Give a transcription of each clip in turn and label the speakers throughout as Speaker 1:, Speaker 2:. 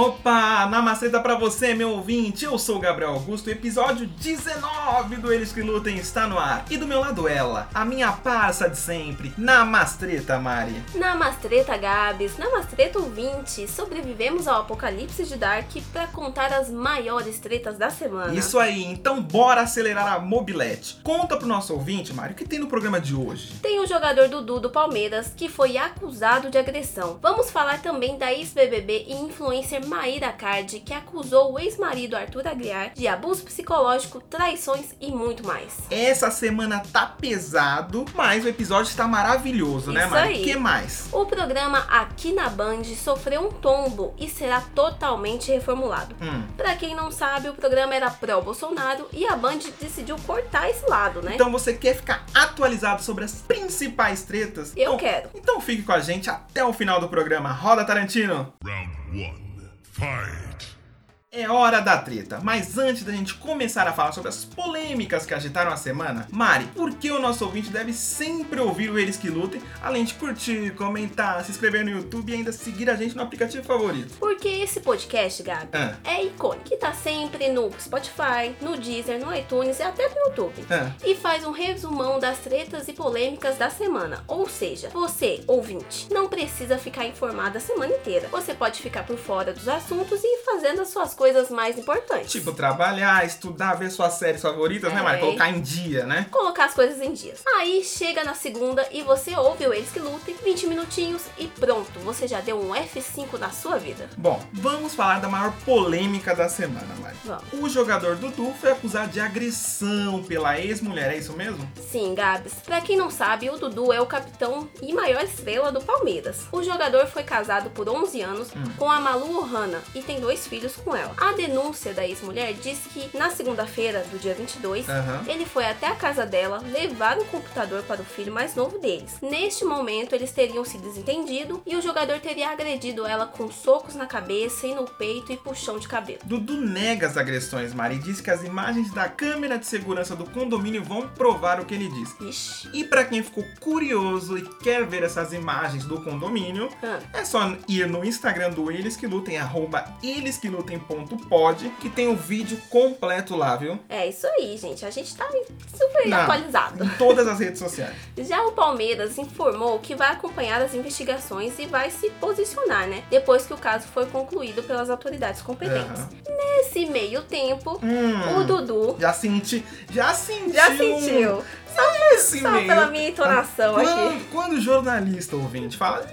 Speaker 1: Opa, namasteta pra você, meu ouvinte. Eu sou o Gabriel Augusto, episódio 19 do Eles que Lutem está no ar. E do meu lado ela, a minha parça de sempre, Namastreta, Mari.
Speaker 2: Namastreta, Gabs, Namastreta ouvinte. Sobrevivemos ao apocalipse de Dark pra contar as maiores tretas da semana.
Speaker 1: Isso aí, então bora acelerar a mobilete. Conta pro nosso ouvinte, Mari, o que tem no programa de hoje?
Speaker 2: Tem o jogador Dudu do Palmeiras que foi acusado de agressão. Vamos falar também da ex-BBB e influencer Maíra Cardi, que acusou o ex-marido Arthur Aguiar de abuso psicológico, traições e muito mais.
Speaker 1: Essa semana tá pesado, mas o episódio está maravilhoso, né,
Speaker 2: Isso
Speaker 1: né,
Speaker 2: Maíra?
Speaker 1: O que mais?
Speaker 2: O programa aqui na Band sofreu um tombo e será totalmente reformulado.
Speaker 1: Hum.
Speaker 2: Para quem não sabe, o programa era pró-Bolsonaro e a Band decidiu cortar esse lado, né?
Speaker 1: Então você quer ficar atualizado sobre as principais tretas?
Speaker 2: Eu
Speaker 1: então,
Speaker 2: quero.
Speaker 1: Então fique com a gente até o final do programa. Roda, Tarantino!
Speaker 3: Round 1 Five.
Speaker 1: É hora da treta, mas antes da gente começar a falar sobre as polêmicas que agitaram a semana, Mari, por que o nosso ouvinte deve sempre ouvir o Eles que Lutem, além de curtir, comentar, se inscrever no YouTube e ainda seguir a gente no aplicativo favorito?
Speaker 2: Porque esse podcast, Gabi,
Speaker 1: Ah.
Speaker 2: é icônico. Que tá sempre no Spotify, no Deezer, no iTunes e até no YouTube.
Speaker 1: Ah.
Speaker 2: E faz um resumão das tretas e polêmicas da semana. Ou seja, você, ouvinte, não precisa ficar informado a semana inteira. Você pode ficar por fora dos assuntos e ir fazendo as suas coisas mais importantes.
Speaker 1: Tipo, trabalhar, estudar, ver suas séries favoritas, né, Mari?
Speaker 2: É.
Speaker 1: Colocar em dia, né?
Speaker 2: colocar as coisas em dias. Aí chega na segunda e você ouve o Eles que Lutem, 20 minutinhos e pronto, você já deu um F5 na sua vida.
Speaker 1: Bom, vamos falar da maior polêmica da semana, Mari.
Speaker 2: Vamos.
Speaker 1: O jogador Dudu foi acusado de agressão pela ex-mulher, é isso mesmo?
Speaker 2: Sim, Gabs. Pra quem não sabe, o Dudu é o capitão e maior estrela do Palmeiras. O jogador foi casado por 11 anos com a Malu Ohana e tem dois filhos com ela. A denúncia da ex-mulher diz que na segunda-feira do dia 22,
Speaker 1: Aham.
Speaker 2: ele foi até a casa dela levar um computador para o filho mais novo deles. Neste momento, eles teriam se desentendido e o jogador teria agredido ela com socos na cabeça e no peito e puxão de cabelo.
Speaker 1: Dudu nega as agressões, Mari, e diz que as imagens da câmera de segurança do condomínio vão provar o que ele disse.
Speaker 2: Ixi.
Speaker 1: E pra quem ficou curioso e quer ver essas imagens do condomínio,
Speaker 2: Ah.
Speaker 1: é só ir no Instagram do Eles Que Lutem, arroba elesquelutem.pod, que tem o vídeo completo lá, viu?
Speaker 2: É isso aí, gente. A gente tá super
Speaker 1: Não.
Speaker 2: atualizado.
Speaker 1: Em todas as redes sociais.
Speaker 2: Já o Palmeiras informou que vai acompanhar as investigações e vai se posicionar, né? Depois que o caso for concluído pelas autoridades competentes.
Speaker 1: Aham.
Speaker 2: Nesse meio tempo,
Speaker 1: Hum,
Speaker 2: o Dudu
Speaker 1: Já senti. Já sentiu.
Speaker 2: já sentiu. Só
Speaker 1: meio.
Speaker 2: pela minha entonação
Speaker 1: quando,
Speaker 2: aqui.
Speaker 1: Quando o jornalista ouvinte fala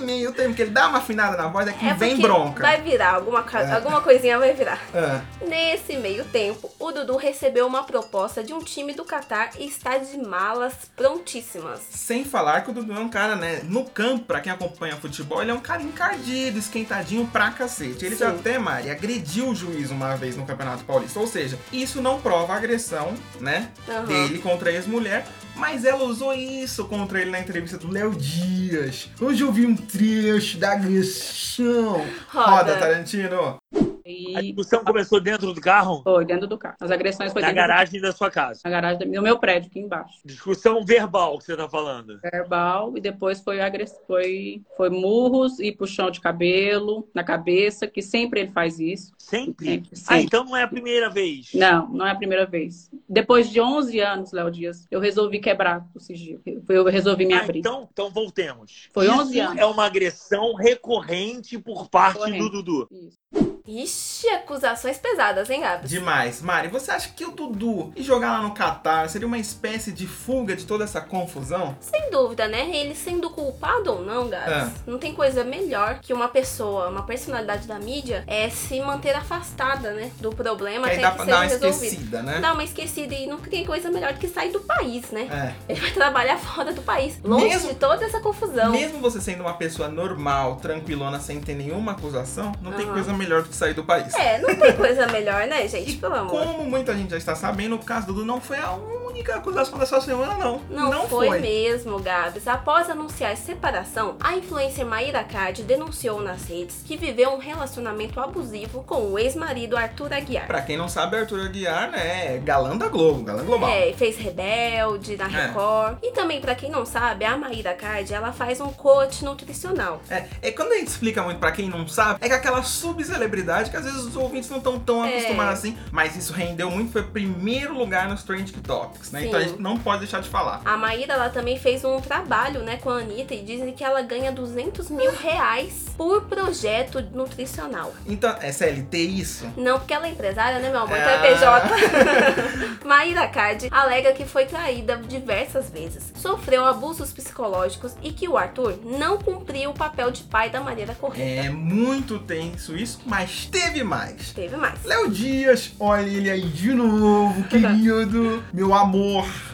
Speaker 1: meio tempo que ele dá uma afinada na voz, é que
Speaker 2: É
Speaker 1: vem bronca.
Speaker 2: vai virar, alguma,
Speaker 1: É.
Speaker 2: alguma coisinha vai virar.
Speaker 1: Ah,
Speaker 2: Nesse meio tempo, o Dudu recebeu uma proposta de um time do Catar e está de malas prontíssimas.
Speaker 1: sem falar que o Dudu é um cara, né? No campo, pra quem acompanha futebol, ele é um cara encardido, esquentadinho pra cacete. Ele já
Speaker 2: Sim.
Speaker 1: até, Mari, agrediu o juiz uma vez no Campeonato Paulista. Ou seja, isso não prova a agressão, né?
Speaker 2: Aham.
Speaker 1: Dele contra a ex-mulher. Mas ela usou isso contra ele na entrevista do Léo Dias. Hoje eu vi um trecho da agressão.
Speaker 2: Roda.
Speaker 1: Roda Tarantino.
Speaker 4: A
Speaker 5: E
Speaker 4: discussão começou dentro do carro?
Speaker 5: foi dentro do carro. As agressões foi
Speaker 4: Na
Speaker 5: dentro do
Speaker 4: garagem da sua casa.
Speaker 5: Na garagem do meu prédio, aqui embaixo.
Speaker 4: Discussão verbal que você tá falando.
Speaker 5: Verbal e depois foi agress... foi, foi murros e puxão de cabelo na cabeça, que sempre ele faz isso.
Speaker 4: Sempre?
Speaker 5: Sempre,
Speaker 4: Ah,
Speaker 5: sempre.
Speaker 4: então não é a primeira vez.
Speaker 5: Não, não é a primeira vez. Depois de 11 anos, Léo Dias, eu resolvi quebrar o sigilo. Eu resolvi me
Speaker 4: Ah,
Speaker 5: abrir.
Speaker 4: então, então voltemos.
Speaker 5: Foi
Speaker 4: Isso
Speaker 5: 11 anos.
Speaker 4: é uma agressão recorrente por parte
Speaker 5: Recorrente.
Speaker 4: do Dudu.
Speaker 5: Isso.
Speaker 2: Ixi, acusações pesadas, hein, Gabs?
Speaker 1: Demais. Mari, você acha que o Dudu e jogar lá no Catar seria uma espécie de fuga de toda essa confusão?
Speaker 2: Sem dúvida, né? Ele sendo culpado ou não, Gabs,
Speaker 1: Ah.
Speaker 2: não tem coisa melhor que uma pessoa, uma personalidade da mídia, é se manter afastada, né? Do problema
Speaker 1: que
Speaker 2: até
Speaker 1: dá
Speaker 2: que seja
Speaker 1: dar uma
Speaker 2: resolvido.
Speaker 1: esquecida, né?
Speaker 2: Dá uma esquecida e não tem coisa melhor do que sair do país, né?
Speaker 1: É.
Speaker 2: Ele vai trabalhar fora do país, longe
Speaker 1: Mesmo-
Speaker 2: de toda essa confusão.
Speaker 1: Mesmo você sendo uma pessoa normal, tranquilona, sem ter nenhuma acusação, não tem
Speaker 2: Aham.
Speaker 1: coisa melhor do que sair do país.
Speaker 2: É, não tem coisa melhor, né, gente? Pelo amor.
Speaker 1: Como muita gente já está sabendo, o caso do Dudu não foi a única acusação dessa semana, não.
Speaker 2: Não, foi, mesmo, Gabs. Após anunciar a separação, a influencer Maíra Card denunciou nas redes que viveu um relacionamento abusivo com o ex-marido Arthur Aguiar.
Speaker 1: Pra quem não sabe, Arthur Aguiar, né, é galã da Globo, galã global.
Speaker 2: É, fez Rebelde na
Speaker 1: É.
Speaker 2: Record. E também, pra quem não sabe, a Maíra Card, ela faz um coach nutricional.
Speaker 1: É, é quando a gente explica muito pra quem não sabe, é que aquela subcelebridade que às vezes os ouvintes não estão tão
Speaker 2: É.
Speaker 1: acostumados assim, mas isso rendeu muito, foi primeiro lugar nos Trend Né? Então a
Speaker 2: Sim.
Speaker 1: gente não pode deixar de falar.
Speaker 2: A Maíra, ela também fez um trabalho, né, com a Anitta e dizem que ela ganha 200 mil reais por projeto nutricional.
Speaker 1: Então, é CLT isso?
Speaker 2: Não, porque ela é empresária, né, meu amor? Então
Speaker 1: Ah.
Speaker 2: é PJ. Maíra Card alega que foi traída diversas vezes, sofreu abusos psicológicos e que o Arthur não cumpriu o papel de pai da maneira correta.
Speaker 1: É muito tenso isso, mas teve mais.
Speaker 2: Teve mais.
Speaker 1: Léo Dias, olha ele aí de novo, querido, meu amor,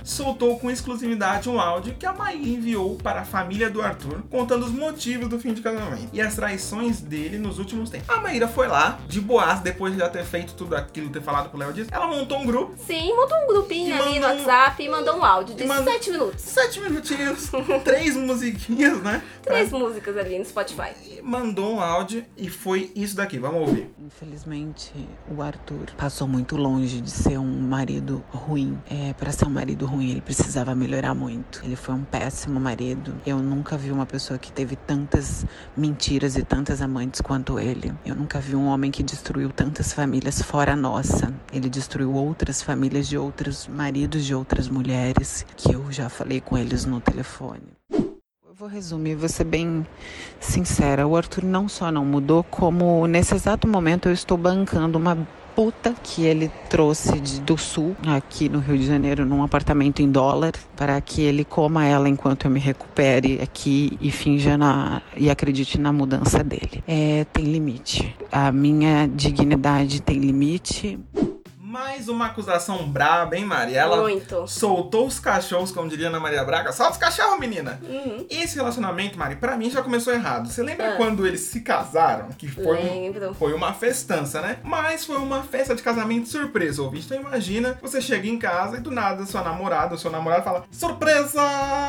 Speaker 1: soltou com exclusividade um áudio que a Maíra enviou para a família do Arthur, contando os motivos do fim de casamento e as traições dele nos últimos tempos. A Maíra foi lá, de boas, depois de já ter feito tudo aquilo, ter falado com o Léo Dias, ela montou um grupo,
Speaker 2: Sim, montou um grupinho ali no WhatsApp e mandou um áudio de
Speaker 1: mandou-
Speaker 2: 7 minutos.
Speaker 1: sete minutinhos, três musiquinhas, né?
Speaker 2: Três músicas ali no Spotify.
Speaker 1: E mandou um áudio e foi isso daqui, vamos ouvir.
Speaker 6: Infelizmente, o Arthur passou muito longe de ser um marido ruim. É, para ser um marido ruim, ele precisava melhorar muito. Ele foi um péssimo marido. Eu nunca vi uma pessoa que teve tantas mentiras e tantas amantes quanto ele. Eu nunca vi um homem que destruiu tantas famílias fora a nossa. Ele destruiu outras famílias de outros maridos de outras mulheres que eu já falei com eles no telefone. Vou resumir, vou ser bem sincera. O Arthur não só não mudou, como nesse exato momento eu estou bancando uma que ele trouxe de- do sul, aqui no Rio de Janeiro, num apartamento em dólar, para que ele coma ela enquanto eu me recupere aqui e finja na, e acredite na mudança dele. É, tem limite. A minha dignidade tem limite.
Speaker 1: Mais uma acusação braba, hein, Mari? Ela
Speaker 2: Muito.
Speaker 1: soltou os cachorros, como diria Ana Maria Braga. Solta os cachorros, menina!
Speaker 2: Uhum.
Speaker 1: Esse relacionamento, Mari, pra mim já começou errado. Você lembra
Speaker 2: Ah.
Speaker 1: quando eles se casaram? Que foi, um- foi uma festança, né? Mas foi uma festa de casamento surpresa, ouvinte. Então imagina, você chega em casa e do nada sua namorada ou seu namorado fala Surpresa!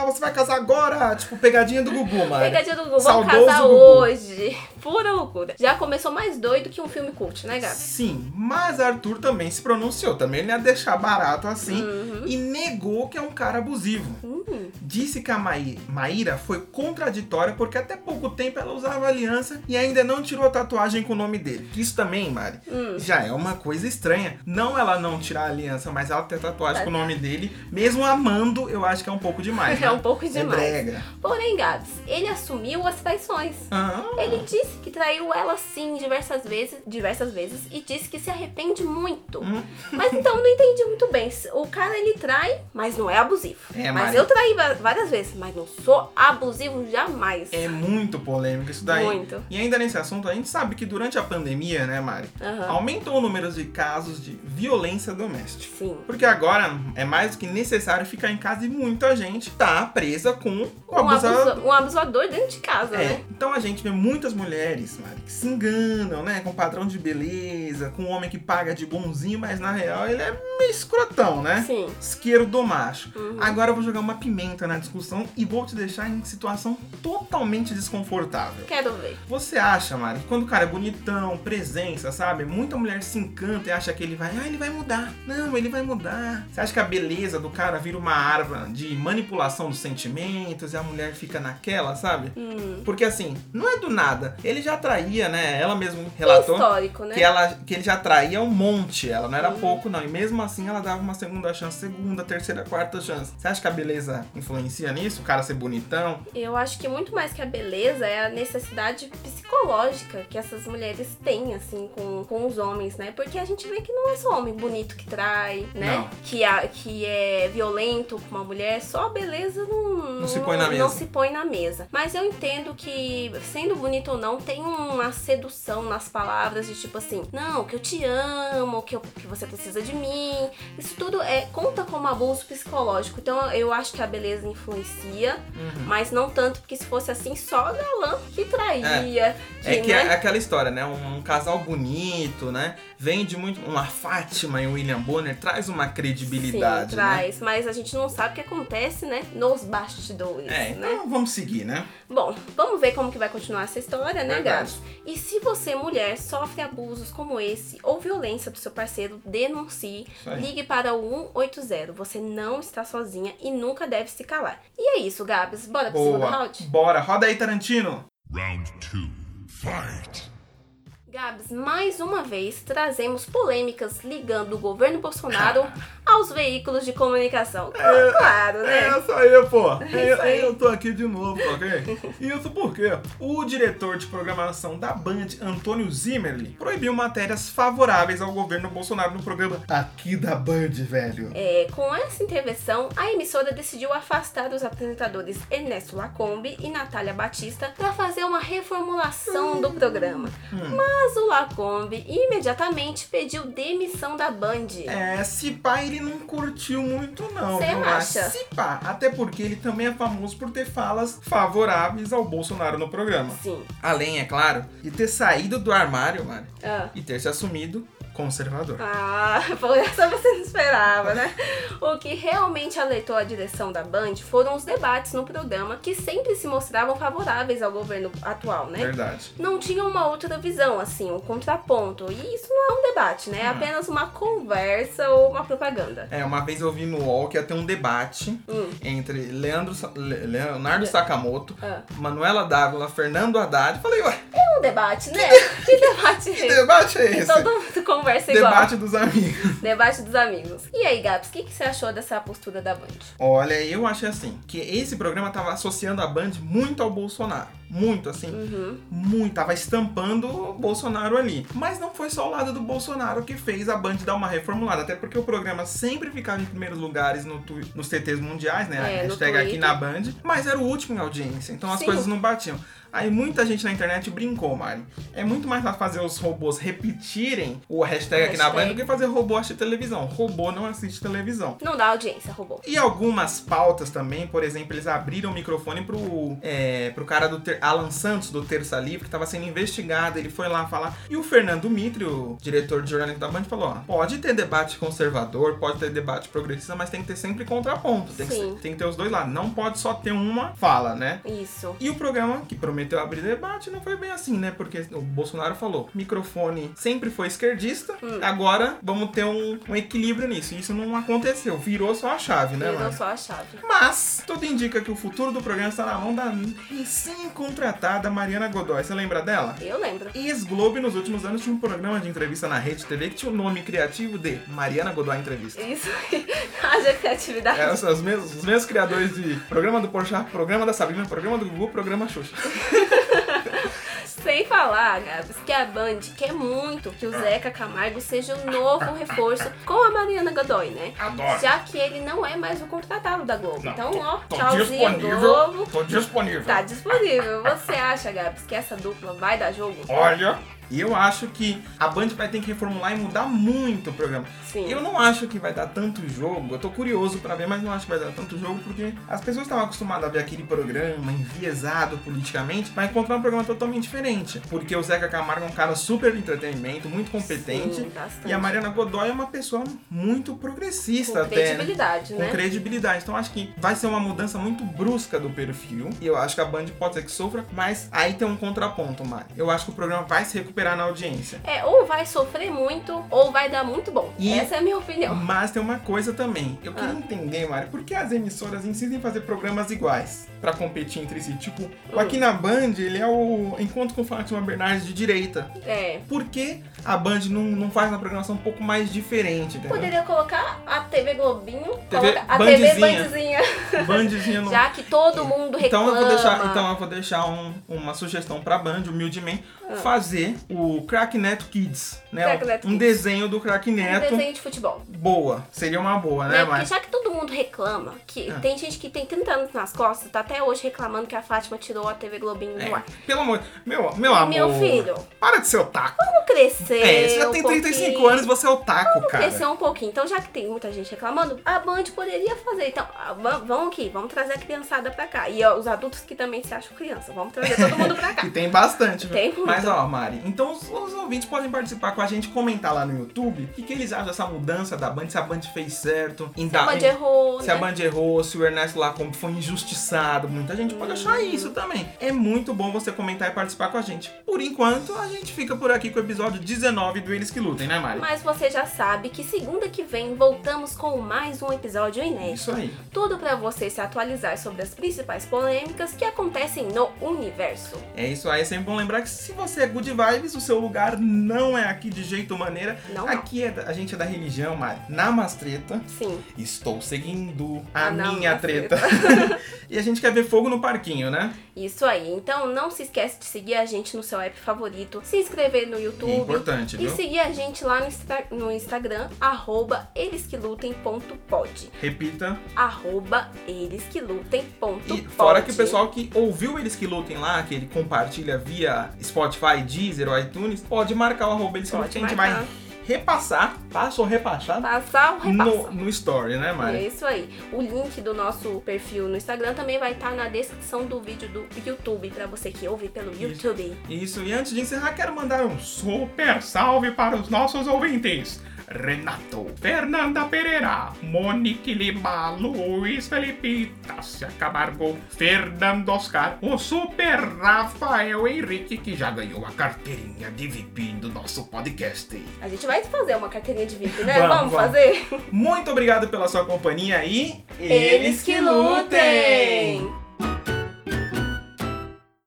Speaker 1: Você vai casar agora! Tipo, pegadinha do Gugu, Mari.
Speaker 2: Pegadinha do Gugu, vamos
Speaker 1: Saudoso
Speaker 2: casar
Speaker 1: Gugu.
Speaker 2: hoje. Pura loucura. Já começou mais doido que um filme cult, né, Gabi?
Speaker 1: Sim, mas Arthur também se pronunciou. Também ele ia deixar barato assim.
Speaker 2: Uhum.
Speaker 1: E negou que é um cara abusivo.
Speaker 2: Hum,
Speaker 1: Disse que a Maí- Maíra foi contraditória porque até pouco tempo ela usava aliança e ainda não tirou a tatuagem com o nome dele. Isso também, Mari,
Speaker 2: hum.
Speaker 1: já é uma coisa estranha. Não ela não tirar a aliança, mas ela ter tatuagem com o nome dele, mesmo amando, eu acho que é um pouco demais.
Speaker 2: É
Speaker 1: né?
Speaker 2: um pouco
Speaker 1: É
Speaker 2: demais.
Speaker 1: brega.
Speaker 2: Porém, Gabs, ele assumiu as traições.
Speaker 1: Ah,
Speaker 2: Ele disse que traiu ela sim diversas vezes, diversas vezes e disse que se arrepende muito.
Speaker 1: Hum.
Speaker 2: Mas então não entendi muito bem. O cara ele trai, mas não é abusivo.
Speaker 1: É,
Speaker 2: mas
Speaker 1: Mari.
Speaker 2: eu traí várias vezes, mas não sou abusivo jamais.
Speaker 1: é muito polêmico isso daí.
Speaker 2: Muito.
Speaker 1: E ainda nesse assunto, a gente sabe que durante a pandemia, né, Mari,
Speaker 2: Aham.
Speaker 1: aumentou o número de casos de violência doméstica.
Speaker 2: Sim.
Speaker 1: Porque agora é mais do que necessário ficar em casa e muita gente tá presa com o
Speaker 2: Um,
Speaker 1: abusador.
Speaker 2: abuso- um abusador dentro de casa,
Speaker 1: É,
Speaker 2: né?
Speaker 1: então a gente vê muitas mulheres, Mari, que se enganam, né? Com padrão de beleza, com um homem que paga de bonzinho, mas na real ele é meio escrotão, né?
Speaker 2: Sim.
Speaker 1: Isqueiro do macho.
Speaker 2: Uhum.
Speaker 1: Agora eu vou jogar uma pimenta na discussão e vou te deixar em situação totalmente desconfortável.
Speaker 2: Quero ver.
Speaker 1: Você acha, Mari, que quando o cara é bonitão, presença, sabe? Muita mulher se encanta e acha que ele vai, ah, ele vai mudar. Não, ele vai mudar. Você acha que a beleza do cara vira uma arma de manipulação dos sentimentos e a mulher fica naquela, sabe?
Speaker 2: Hum.
Speaker 1: Porque assim, não é do nada. Ele já traía, né? Ela mesmo relatou
Speaker 2: histórico, né?
Speaker 1: que, ela, que ele já traía um monte. Ela não era pouco, não. E mesmo assim ela dava uma segunda chance, segunda, terceira, quarta chance. Você acha que a beleza influencia nisso? O cara ser bonitão?
Speaker 2: Eu acho que muito mais que a beleza é a necessidade psicológica que essas mulheres têm, assim, com, com os homens, né? Porque a gente vê que não é só homem bonito que trai, né?
Speaker 1: Não.
Speaker 2: Que, a, que é violento com uma mulher, só a beleza não,
Speaker 1: Não se põe na mesa.
Speaker 2: Não se põe na mesa. Mas eu entendo que, sendo bonito ou não, tem uma sedução nas palavras de tipo assim, não, que eu te amo, que, eu, que você precisa de mim. Isso tudo é conta como abuso psicológico. Então eu acho que a beleza influencia.
Speaker 1: Uhum.
Speaker 2: Mas não tanto, porque se fosse assim, só galã que traía.
Speaker 1: É que
Speaker 2: né?
Speaker 1: é aquela história, né? Um, um casal bonito, né? Vende muito. Uma Fátima e William Bonner traz uma credibilidade,
Speaker 2: Sim,
Speaker 1: né?
Speaker 2: traz, mas a gente não sabe o que acontece, né, nos bastidores,
Speaker 1: É,
Speaker 2: né?
Speaker 1: então vamos seguir, né?
Speaker 2: Bom, vamos ver como que vai continuar essa história, né. Gabs? E se você, mulher, sofre abusos como esse ou violência do seu parceiro, denuncie. Ligue para o 180. Você não está sozinha e nunca deve se calar. E é isso, Gabs. Bora pro segundo round?
Speaker 1: Bora, roda aí, Tarantino.
Speaker 3: Round two. Fight.
Speaker 2: Gabs, mais uma vez trazemos polêmicas ligando o governo Bolsonaro aos veículos de comunicação. Claro, claro, né?
Speaker 1: É isso aí, pô.
Speaker 2: É isso aí.
Speaker 1: Eu tô aqui de novo, tá ok? Isso porque o diretor de programação da Band, Antônio Zimmerli, proibiu matérias favoráveis ao governo Bolsonaro no programa aqui da Band, velho.
Speaker 2: É, com essa intervenção, a emissora decidiu afastar os apresentadores Ernesto Lacombe e Natália Batista para fazer uma reformulação do programa. Mas o Lacombe imediatamente pediu demissão da Band.
Speaker 1: É, se pá, ele não curtiu muito, não.
Speaker 2: Cê
Speaker 1: viu? Mas
Speaker 2: acha?
Speaker 1: Se pá, até porque ele também é famoso por ter falas favoráveis ao Bolsonaro no programa.
Speaker 2: Sim.
Speaker 1: Além, é claro, de ter saído do armário, mano,
Speaker 2: Ah.
Speaker 1: e ter se assumido conservador.
Speaker 2: Ah, por essa você não esperava, né? O que realmente alertou a direção da Band foram os debates no programa que sempre se mostravam favoráveis ao governo atual, né?
Speaker 1: Verdade.
Speaker 2: não tinha uma outra visão, assim, um contraponto. E isso não é um debate, né? É
Speaker 1: Não.
Speaker 2: apenas uma conversa ou uma propaganda.
Speaker 1: É, uma vez eu vi no UOL que ia ter um debate
Speaker 2: Hum.
Speaker 1: entre Leandro, Leonardo Sakamoto,
Speaker 2: Ah.
Speaker 1: Manuela Dávila, Fernando Haddad. Falei, ué,
Speaker 2: É um debate, né? Que debate
Speaker 1: que
Speaker 2: é esse?
Speaker 1: debate é esse?
Speaker 2: todo mundo conversa igual.
Speaker 1: Debate dos amigos.
Speaker 2: Debate dos amigos. E aí, Gabs, o que, que você achou dessa postura da Band?
Speaker 1: Olha, eu achei assim, que esse programa tava associando a Band muito ao Bolsonaro. Muito, assim.
Speaker 2: Uhum.
Speaker 1: Muito. Tava estampando o Bolsonaro ali. Mas não foi só o lado do Bolsonaro que fez a Band dar uma reformulada. Até porque o programa sempre ficava em primeiros lugares no tu- nos TTs mundiais, né?
Speaker 2: É,
Speaker 1: a hashtag aqui na Band. Mas era o último em audiência. Então as
Speaker 2: Sim.
Speaker 1: coisas não batiam. Aí muita gente na internet brincou, Mari. É muito mais fácil fazer os robôs repetirem o hashtag aqui na
Speaker 2: Hashtag.
Speaker 1: Band do que fazer robô assistir televisão. Robô não assiste televisão.
Speaker 2: Não dá audiência, robô.
Speaker 1: E algumas pautas também, por exemplo, eles abriram o microfone pro, é, pro cara do Ter- Alan Santos, do Terça Livre, que estava sendo investigado. Ele foi lá falar. E o Fernando Mitre, o diretor de jornalismo da Band, falou: ó, pode ter debate conservador, pode ter debate progressista, mas tem que ter sempre contraponto. Tem, que,
Speaker 2: Sim.
Speaker 1: ser- tem que ter os dois lados. Não pode só ter uma fala, né?
Speaker 2: Isso.
Speaker 1: E o programa, que prometeu abrir debate, não foi bem assim, né? Porque o Bolsonaro falou: microfone sempre foi esquerdista,
Speaker 2: Hum.
Speaker 1: agora vamos ter um, um equilíbrio nisso. E isso não aconteceu, virou só a chave, né,
Speaker 2: Virou
Speaker 1: mano?
Speaker 2: só a chave.
Speaker 1: Mas tudo indica que o futuro do programa está na mão da recém-contratada Mariana Godoy. Você lembra dela?
Speaker 2: Eu lembro.
Speaker 1: Ex-Globo nos últimos anos tinha um programa de entrevista na Rede TV que tinha o nome criativo de Mariana Godoy Entrevista.
Speaker 2: Isso aí. Haja criatividade.
Speaker 1: Eram os mesmos, os mesmos criadores de programa do Porchat, programa da Sabrina, programa do Gugu, programa Xuxa.
Speaker 2: Sem falar, Gabs, que a Band quer muito que o Zeca Camargo seja o novo reforço com a Mariana Godoy, né?
Speaker 1: Adoro.
Speaker 2: Já que ele não é mais o contratado da Globo.
Speaker 1: Não,
Speaker 2: então,
Speaker 1: tô-
Speaker 2: ó,
Speaker 1: tô
Speaker 2: tchauzinho
Speaker 1: disponível.
Speaker 2: Globo.
Speaker 1: Tô disponível.
Speaker 2: Tá disponível. Você acha, Gabs, que essa dupla vai dar jogo?
Speaker 1: Olha, e eu acho que a Band vai ter que reformular e mudar muito o programa.
Speaker 2: Sim.
Speaker 1: Eu não acho que vai dar tanto jogo. Eu tô curioso pra ver, mas não acho que vai dar tanto jogo porque as pessoas estavam acostumadas a ver aquele programa enviesado politicamente, vai encontrar um programa totalmente diferente. Porque o Zeca Camargo é um cara super de entretenimento, muito competente.
Speaker 2: Sim,
Speaker 1: e a Mariana Godoy é uma pessoa muito progressista
Speaker 2: Com
Speaker 1: até. né?
Speaker 2: credibilidade,
Speaker 1: Com
Speaker 2: né?
Speaker 1: credibilidade. Então acho que vai ser uma mudança muito brusca do perfil. E eu acho que a Band pode ser que sofra, mas aí tem um contraponto, Mari. Eu acho que o programa vai se recuperar na audiência.
Speaker 2: É, ou vai sofrer muito, ou vai dar muito bom.
Speaker 1: E-
Speaker 2: Essa é a minha opinião.
Speaker 1: Mas tem uma coisa também. Eu queria
Speaker 2: Ah.
Speaker 1: entender, Mari, por que as emissoras insistem em fazer programas iguais pra competir entre si? Tipo,
Speaker 2: Hum.
Speaker 1: o aqui na Band, ele é o Encontro com Fátima Bernardes de direita.
Speaker 2: É.
Speaker 1: Por que a Band não, não faz uma programação um pouco mais diferente, entendeu?
Speaker 2: Poderia colocar a TV Globinho,
Speaker 1: TV
Speaker 2: a TV
Speaker 1: Bandzinha.
Speaker 2: Bandzinha,
Speaker 1: Bandzinha no...
Speaker 2: já que todo mundo
Speaker 1: Então
Speaker 2: reclama.
Speaker 1: eu vou deixar, então eu vou deixar um- uma sugestão pra Band, humildemente, fazer o Crack Neto Kids, né?
Speaker 2: Crack Neto
Speaker 1: um
Speaker 2: Kids.
Speaker 1: desenho do Crack
Speaker 2: Um
Speaker 1: Neto.
Speaker 2: desenho de futebol.
Speaker 1: Boa, seria uma boa, né?
Speaker 2: Né? Porque
Speaker 1: Mas
Speaker 2: já que todo mundo reclama, que
Speaker 1: Ah.
Speaker 2: tem gente que tem 30 anos nas costas, tá até hoje reclamando que a Fátima tirou a TV Globinho do
Speaker 1: é,
Speaker 2: ar.
Speaker 1: pelo amor, meu, meu amor.
Speaker 2: Meu filho,
Speaker 1: Para de ser otaku.
Speaker 2: vamos crescer.
Speaker 1: É, você já
Speaker 2: um
Speaker 1: tem 35
Speaker 2: pouquinho.
Speaker 1: anos e você é otaku,
Speaker 2: Vamos
Speaker 1: cara.
Speaker 2: crescer um pouquinho. Então, já que tem muita gente reclamando, a Band poderia fazer. Então, ah, va- vamos aqui, vamos trazer a criançada pra cá. E ó, os adultos que também se acham criança, vamos trazer todo mundo pra cá.
Speaker 1: Que tem bastante.
Speaker 2: Tem muito.
Speaker 1: Mas ó, Mari, então os, os ouvintes podem participar com a gente comentar lá no YouTube o que, que eles acham dessa mudança da Band, se a Band fez certo.
Speaker 2: Se a
Speaker 1: dar-
Speaker 2: Band
Speaker 1: em-
Speaker 2: errou,
Speaker 1: se
Speaker 2: né?
Speaker 1: a Band errou, se o Ernesto lá como foi injustiçado, muita gente pode achar isso também. É muito bom você comentar e participar com a gente. Por enquanto, a gente fica por aqui com o episódio 19 do Eles Que Lutem, né, Mari?
Speaker 2: Mas você já sabe que segunda que vem voltamos com mais um episódio inédito.
Speaker 1: Isso aí.
Speaker 2: Tudo pra você se atualizar sobre as principais polêmicas que acontecem no universo.
Speaker 1: É isso aí, é sempre bom lembrar que se você é good vibes, o seu lugar não é aqui de jeito maneira.
Speaker 2: Não, não.
Speaker 1: aqui é da- a gente é da religião, Mari. Namastreta.
Speaker 2: Sim.
Speaker 1: Estou seguindo a
Speaker 2: não,
Speaker 1: minha treta. e a gente quer ver fogo no parquinho, né?
Speaker 2: Isso aí. Então não se esquece de seguir a gente no seu app favorito, se inscrever no YouTube.
Speaker 1: Importante,
Speaker 2: E
Speaker 1: viu?
Speaker 2: seguir a gente lá no, Insta- no Instagram, arroba elesquelutem.pod.
Speaker 1: Repita.
Speaker 2: Arroba elesquelutem.pod.
Speaker 1: E fora que o pessoal que ouviu eles que lutem lá, que ele compartilha via Spotify, Deezer ou iTunes, pode marcar o arroba eles que lutem, a gente vai repassar, passa ou repassar
Speaker 2: Passar o repasso.
Speaker 1: no, no story, né,
Speaker 2: É
Speaker 1: Mari?
Speaker 2: isso aí. O link do nosso perfil no Instagram também vai estar na descrição do vídeo do YouTube para você que ouve pelo YouTube.
Speaker 1: Isso, e antes de encerrar, quero mandar um super salve para os nossos ouvintes. Renato, Fernanda Pereira, Monique Lima, Luiz Felipe, Tássia Camargo, Fernando Oscar, o super Rafael Henrique, que já ganhou a carteirinha de VIP do nosso podcast.
Speaker 2: A gente vai fazer uma carteirinha de VIP, né?
Speaker 1: Vamos,
Speaker 2: Vamos,
Speaker 1: vamos.
Speaker 2: fazer?
Speaker 1: Muito obrigado pela sua companhia e
Speaker 2: Eles que lutem!